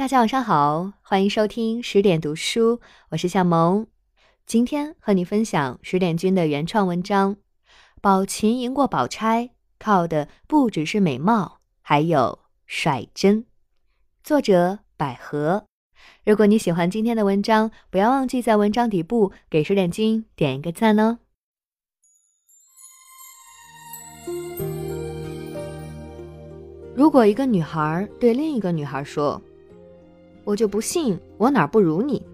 大家晚上好，欢迎收听十点读书，我是向萌。今天和你分享十点君的原创文章《宝琴赢过宝钗，靠的不只是美貌，还有率真》。作者百合。如果你喜欢今天的文章，不要忘记在文章底部给十点君点一个赞哦。如果一个女孩对另一个女孩说：“我就不信我哪儿不如你。”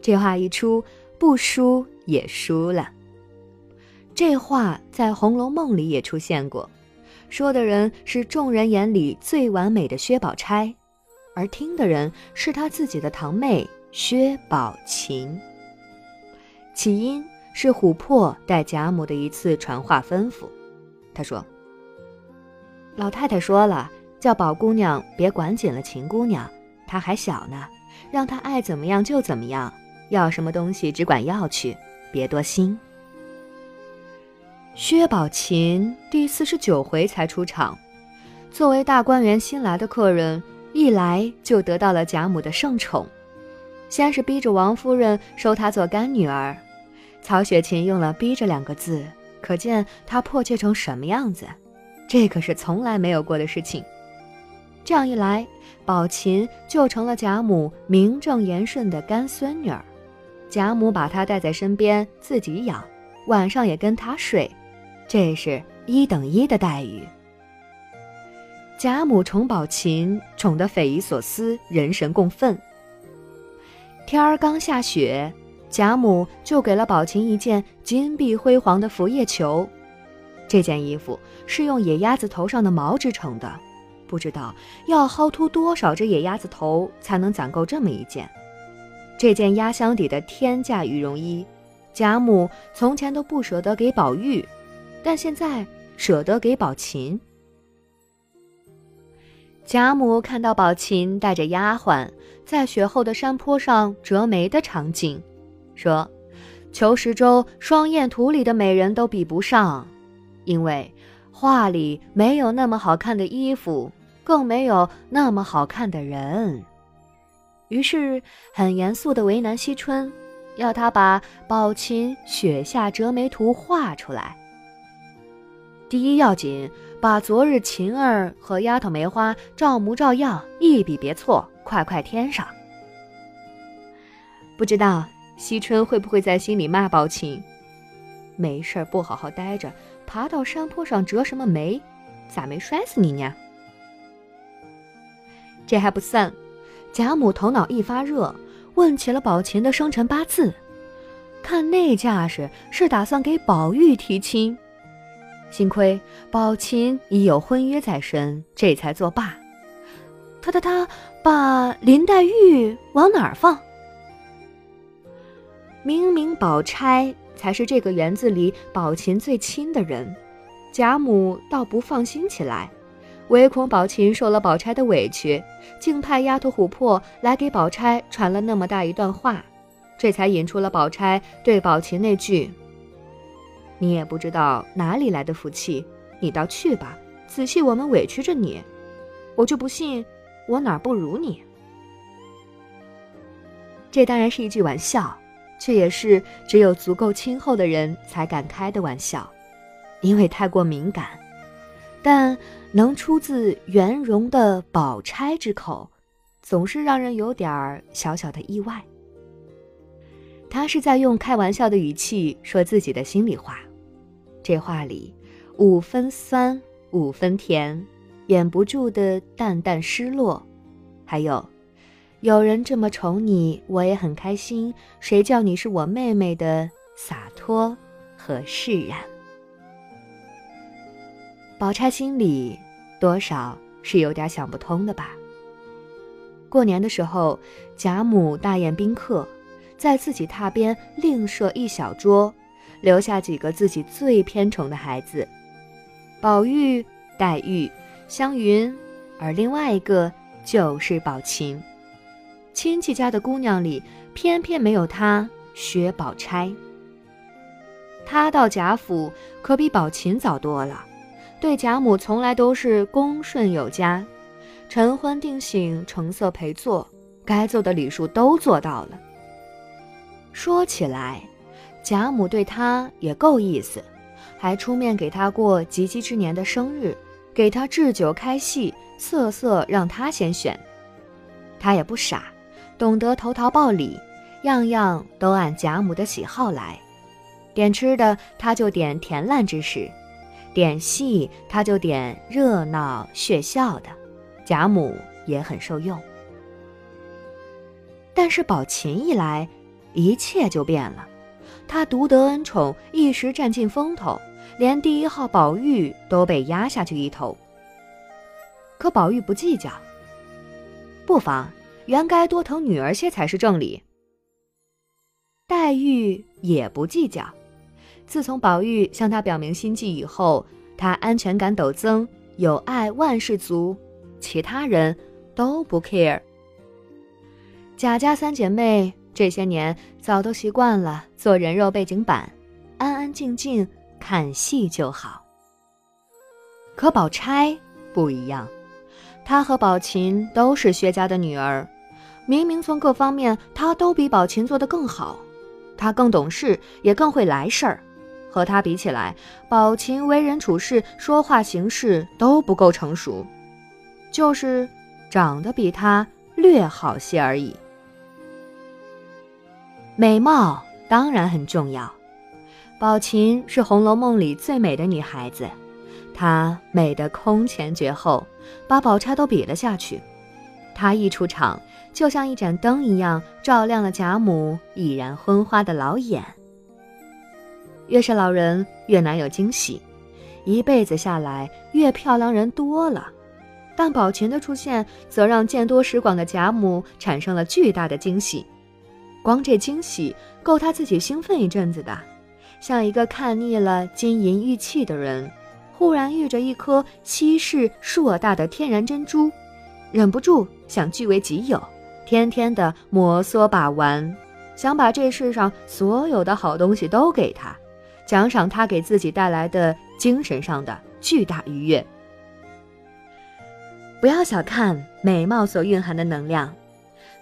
这话一出，不输也输了。这话在《红楼梦》里也出现过，说的人是众人眼里最完美的薛宝钗，而听的人是他自己的堂妹薛宝琴。起因是琥珀带贾母的一次传话吩咐，他说。老太太说了，叫宝姑娘别管紧了秦姑娘，她还小呢，让她爱怎么样就怎么样，要什么东西只管要去，别多心。薛宝琴第四十九回才出场，作为大观园新来的客人，一来就得到了贾母的盛宠，先是逼着王夫人收她做干女儿，曹雪芹用了“逼着”两个字，可见她迫切成什么样子。这可是从来没有过的事情。这样一来，宝琴就成了贾母名正言顺的干孙女儿。贾母把她带在身边，自己养，晚上也跟她睡，这是一等一的待遇。贾母宠宝琴，宠得匪夷所思，人神共愤。天儿刚下雪，贾母就给了宝琴一件金碧辉煌的拂叶裘。这件衣服是用野鸭子头上的毛织成的，不知道要薅秃多少只野鸭子头才能攒够这么一件。这件压箱底的天价羽绒衣，贾母从前都不舍得给宝玉，但现在舍得给宝琴。贾母看到宝琴带着丫鬟在雪后的山坡上折梅的场景，说：“求十洲双燕图里的美人都比不上。”因为画里没有那么好看的衣服，更没有那么好看的人，于是很严肃地为难惜春，要他把宝琴雪下折梅图画出来。第一要紧，把昨日琴儿和丫头梅花照模照样，一笔别错，快快添上。不知道惜春会不会在心里骂宝琴？没事儿不好好待着。爬到山坡上折什么梅？咋没摔死你呢？这还不算，贾母头脑一发热，问起了宝琴的生辰八字，看那架势是打算给宝玉提亲。幸亏宝琴已有婚约在身，这才作罢。他他他，把林黛玉往哪儿放？明明宝钗。才是这个园子里宝琴最亲的人，贾母倒不放心起来，唯恐宝琴受了宝钗的委屈，竟派丫头琥珀来给宝钗传了那么大一段话，这才引出了宝钗对宝琴那句：“你也不知道哪里来的福气，你倒去吧，仔细我们委屈着你，我就不信我哪儿不如你。”这当然是一句玩笑。却也是只有足够亲厚的人才敢开的玩笑，因为太过敏感。但能出自圆融的宝钗之口，总是让人有点儿小小的意外。他是在用开玩笑的语气说自己的心里话，这话里五分酸，五分甜，掩不住的淡淡失落，还有。有人这么宠你，我也很开心。谁叫你是我妹妹的洒脱和释然？宝钗心里多少是有点想不通的吧。过年的时候，贾母大宴宾客，在自己榻边另设一小桌，留下几个自己最偏宠的孩子：宝玉、黛玉、湘云，而另外一个就是宝琴。亲戚家的姑娘里，偏偏没有她薛宝钗。她到贾府可比宝琴早多了，对贾母从来都是恭顺有加，晨昏定省，成色陪坐，该做的礼数都做到了。说起来，贾母对他也够意思，还出面给他过及笄之年的生日，给他置酒开戏，色色让他先选。他也不傻，懂得投桃报李，样样都按贾母的喜好来。点吃的，他就点甜烂之食；点戏，他就点热闹血笑的。贾母也很受用。但是宝琴一来，一切就变了。他独得恩宠，一时占尽风头，连第一号宝玉都被压下去一头。可宝玉不计较，不妨，原该多疼女儿些才是正理。黛玉也不计较。自从宝玉向他表明心迹以后，他安全感陡增，有爱万事足，其他人都不 care。贾家三姐妹这些年早都习惯了做人肉背景板，安安静静看戏就好。可宝钗不一样，她和宝琴都是薛家的女儿，明明从各方面她都比宝琴做得更好，她更懂事，也更会来事儿。和他比起来，宝琴为人处事、说话行事都不够成熟，就是长得比他略好些而已。美貌当然很重要，宝琴是《红楼梦》里最美的女孩子，她美得空前绝后，把宝钗都比了下去。她一出场，就像一盏灯一样，照亮了贾母已然昏花的老眼。越是老人越难有惊喜，一辈子下来越漂亮人多了，但宝琴的出现则让见多识广的贾母产生了巨大的惊喜。光这惊喜够他自己兴奋一阵子的，像一个看腻了金银玉器的人，忽然遇着一颗稀世硕大的天然珍珠，忍不住想据为己有，天天的摩挲把玩，想把这世上所有的好东西都给他。奖赏他给自己带来的精神上的巨大愉悦。不要小看美貌所蕴含的能量，《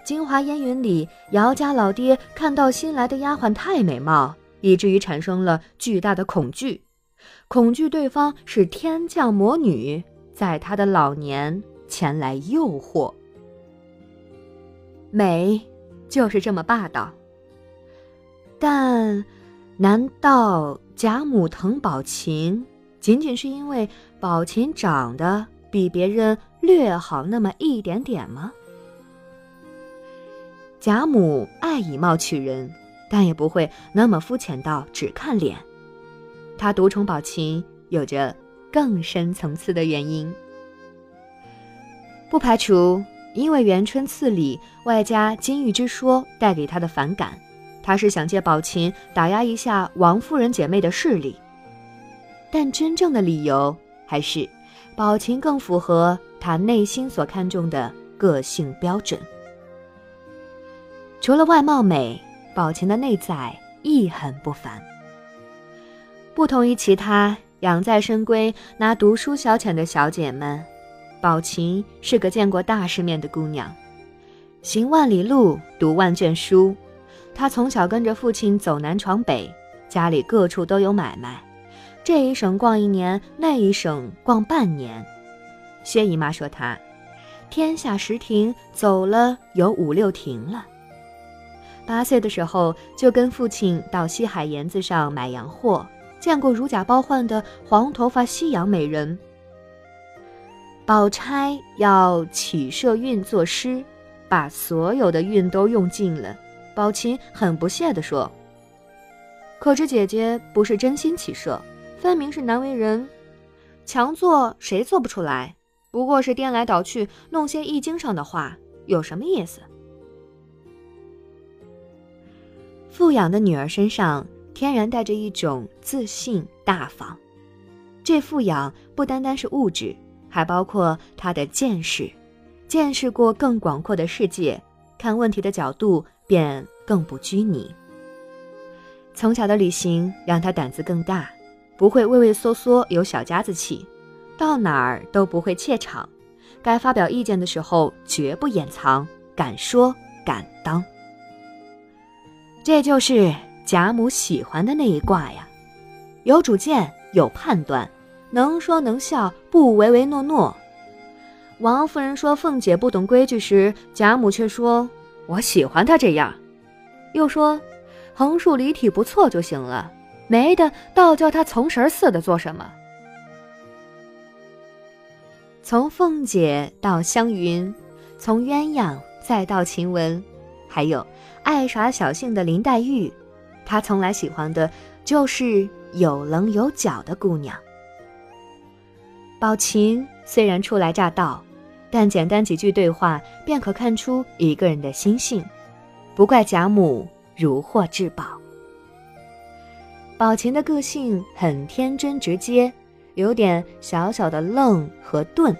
京华烟云》里，姚家老爹看到新来的丫鬟太美貌，以至于产生了巨大的恐惧，恐惧对方是天降魔女，在他的老年前来诱惑。美，就是这么霸道。但。难道贾母疼宝琴，仅仅是因为宝琴长得比别人略好那么一点点吗？贾母爱以貌取人，但也不会那么肤浅到只看脸。她独宠宝琴，有着更深层次的原因，不排除因为元春赐礼，外加金玉之说带给她的反感。他是想借宝琴打压一下王夫人姐妹的势力，但真正的理由还是宝琴更符合他内心所看重的个性标准。除了外貌美，宝琴的内在亦很不凡。不同于其他养在深闺拿读书消遣的小姐们，宝琴是个见过大世面的姑娘，行万里路，读万卷书。他从小跟着父亲走南闯北，家里各处都有买卖，这一省逛一年，那一省逛半年。薛姨妈说他，天下十亭走了有五六亭了。八岁的时候就跟父亲到西海沿子上买洋货，见过如假包换的黄头发西洋美人。宝钗要起社运作诗，把所有的运都用尽了。宝琴很不屑地说：“可是姐姐不是真心起社，分明是难为人。强做谁做不出来？不过是颠来倒去弄些易经上的话，有什么意思？”富养的女儿身上天然带着一种自信大方，这富养不单单是物质，还包括她的见识，见识过更广阔的世界，看问题的角度。便更不拘泥。从小的旅行让他胆子更大，不会畏畏缩缩有小家子气，到哪儿都不会怯场，该发表意见的时候绝不掩藏，敢说敢当。这就是贾母喜欢的那一卦呀，有主见，有判断，能说能笑，不唯唯诺诺。王夫人说凤姐不懂规矩时，贾母却说：“我喜欢她这样。”又说：“横竖离体不错就行了，没的倒叫她从神似的做什么。”从凤姐到湘云，从鸳鸯再到晴雯，还有爱耍小性的林黛玉，她从来喜欢的就是有棱有角的姑娘。宝琴虽然初来乍到。但简单几句对话，便可看出一个人的心性，不怪贾母如获至宝。宝琴的个性很天真直接，有点小小的愣和钝。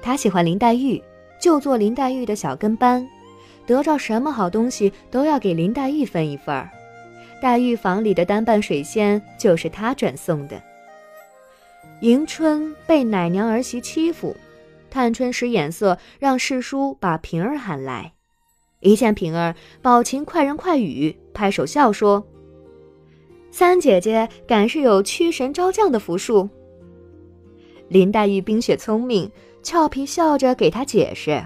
她喜欢林黛玉，就做林黛玉的小跟班，得着什么好东西都要给林黛玉分一份儿。黛玉房里的单瓣水仙就是她转送的。迎春被奶娘儿媳欺负。探春使眼色，让侍书把平儿喊来。一见平儿，宝琴快人快语，拍手笑说：“三姐姐敢是有驱神招将的符术？”林黛玉冰雪聪明，俏皮笑着给她解释：“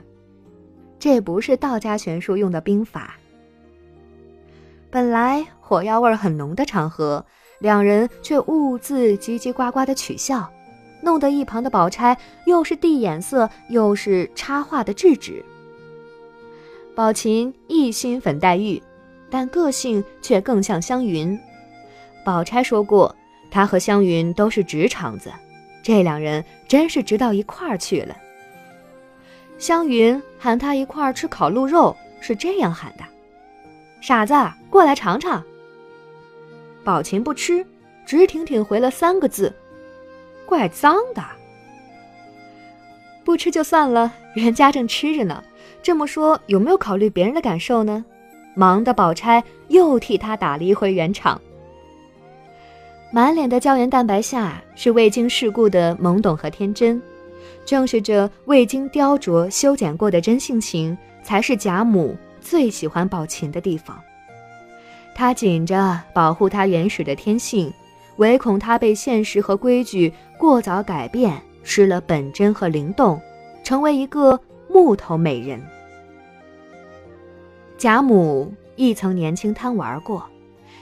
这不是道家玄术用的兵法。”本来火药味很浓的场合，两人却兀自叽叽呱呱的取笑。弄得一旁的宝钗又是递眼色，又是插话的制止。宝琴一心粉黛玉，但个性却更像湘云。宝钗说过，她和湘云都是直肠子，这两人真是直到一块儿去了。湘云喊他一块儿吃烤鹿肉，是这样喊的：“傻子，过来尝尝。”宝琴不吃，直挺挺回了三个字。怪脏的，不吃就算了，人家正吃着呢。这么说，有没有考虑别人的感受呢？忙的宝钗又替他打了一回圆场。满脸的胶原蛋白下是未经世故的懵懂和天真，正是这未经雕琢修剪过的真性情，才是贾母最喜欢宝琴的地方。她紧着保护她原始的天性。唯恐她被现实和规矩过早改变，失了本真和灵动，成为一个木头美人。贾母亦曾年轻贪玩过，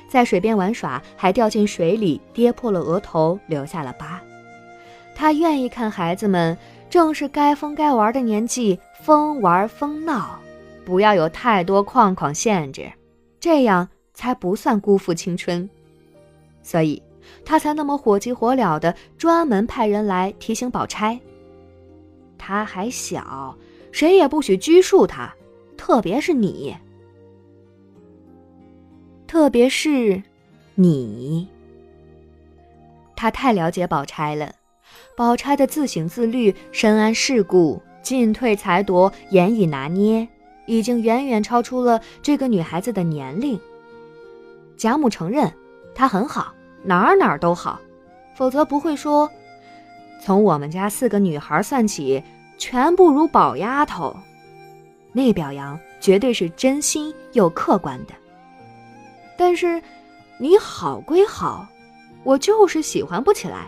在水边玩耍，还掉进水里，跌破了额头，留下了疤。她愿意看孩子们正是该疯该玩的年纪，疯玩疯闹，不要有太多框框限制，这样才不算辜负青春。所以。他才那么火急火燎的专门派人来提醒宝钗。他还小，谁也不许拘束他，特别是你，特别是你。他太了解宝钗了，宝钗的自省自律、深谙世故、进退裁夺、严以拿捏，已经远远超出了这个女孩子的年龄。贾母承认，她很好。哪儿哪儿都好，否则不会说，从我们家四个女孩算起，全不如宝丫头。那表扬绝对是真心又客观的。但是，你好归好，我就是喜欢不起来。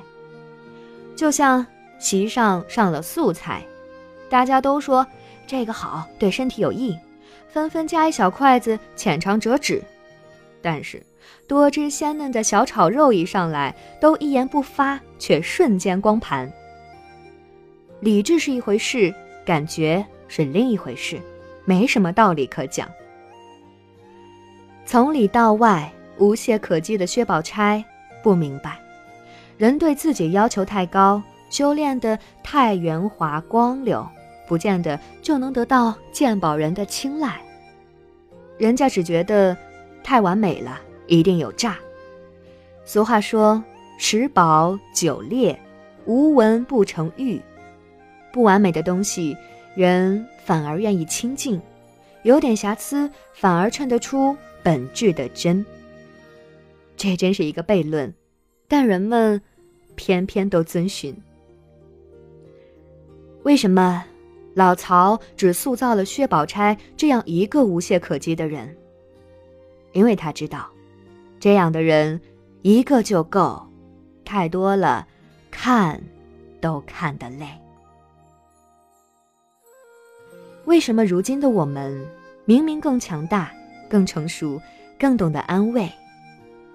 就像席上上了素菜，大家都说这个好，对身体有益，纷纷夹一小筷子，浅尝辄止。但是。多汁鲜嫩的小炒肉一上来，都一言不发，却瞬间光盘。理智是一回事，感觉是另一回事，没什么道理可讲。从里到外无懈可击的薛宝钗不明白，人对自己要求太高，修炼的太圆滑光溜，不见得就能得到鉴宝人的青睐。人家只觉得太完美了。一定有诈。俗话说：“十宝九劣，无闻不成玉。”不完美的东西，人反而愿意亲近；有点瑕疵，反而衬得出本质的真。这真是一个悖论，但人们偏偏都遵循。为什么老曹只塑造了薛宝钗这样一个无懈可击的人？因为他知道，这样的人一个就够，太多了，看都看得累。为什么如今的我们明明更强大、更成熟、更懂得安慰，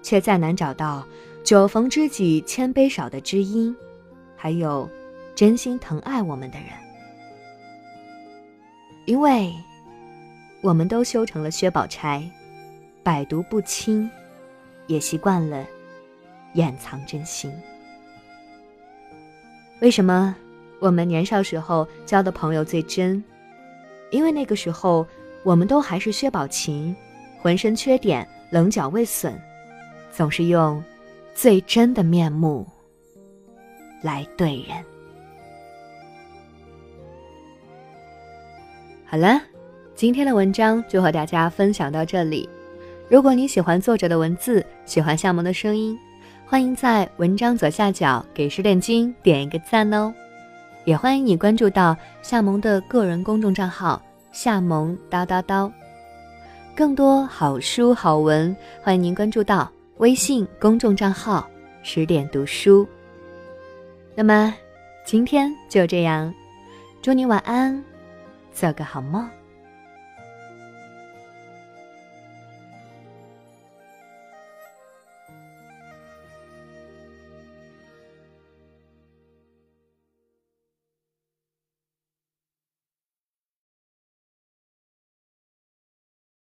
却再难找到酒逢知己千杯少的知音，还有真心疼爱我们的人？因为，我们都修成了薛宝钗。百毒不侵，也习惯了掩藏真心。为什么我们年少时候交的朋友最真？因为那个时候我们都还是薛宝琴，浑身缺点，棱角未损，总是用最真的面目来对人。好了，今天的文章就和大家分享到这里。如果你喜欢作者的文字，喜欢夏萌的声音，欢迎在文章左下角给十点君点一个赞哦。也欢迎你关注到夏萌的个人公众账号“夏萌叨叨叨”，更多好书好文，欢迎您关注到微信公众账号“十点读书”。那么，今天就这样，祝你晚安，做个好梦。